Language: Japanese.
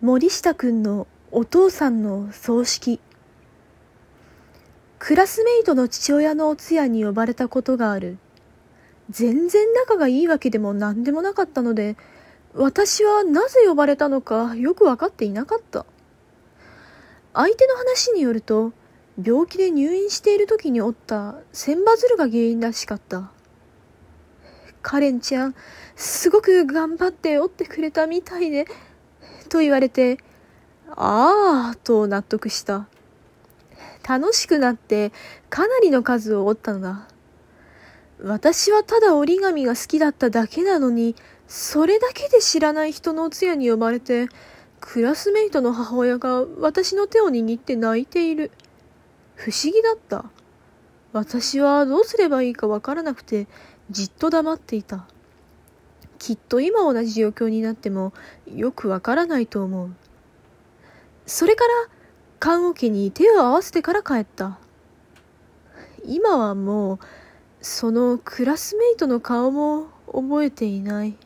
森下くんのお父さんの葬式。クラスメイトの父親のお通夜に呼ばれたことがある。全然仲がいいわけでも何でもなかったので、私はなぜ呼ばれたのかよくわかっていなかった。相手の話によると、病気で入院している時に折った千羽鶴が原因らしかった。カレンちゃん、すごく頑張って折ってくれたみたいで、と言われて、ああ、と納得した。楽しくなってかなりの数を折ったのだ。私はただ折り紙が好きだっただけなのに、それだけで知らない人のお通夜に呼ばれて、クラスメイトの母親が私の手を握って泣いている。不思議だった。私はどうすればいいかわからなくて、じっと黙っていた。きっと今同じ状況になってもよくわからないと思う。それから棺桶に手を合わせてから帰った。今はもうそのクラスメイトの顔も覚えていない。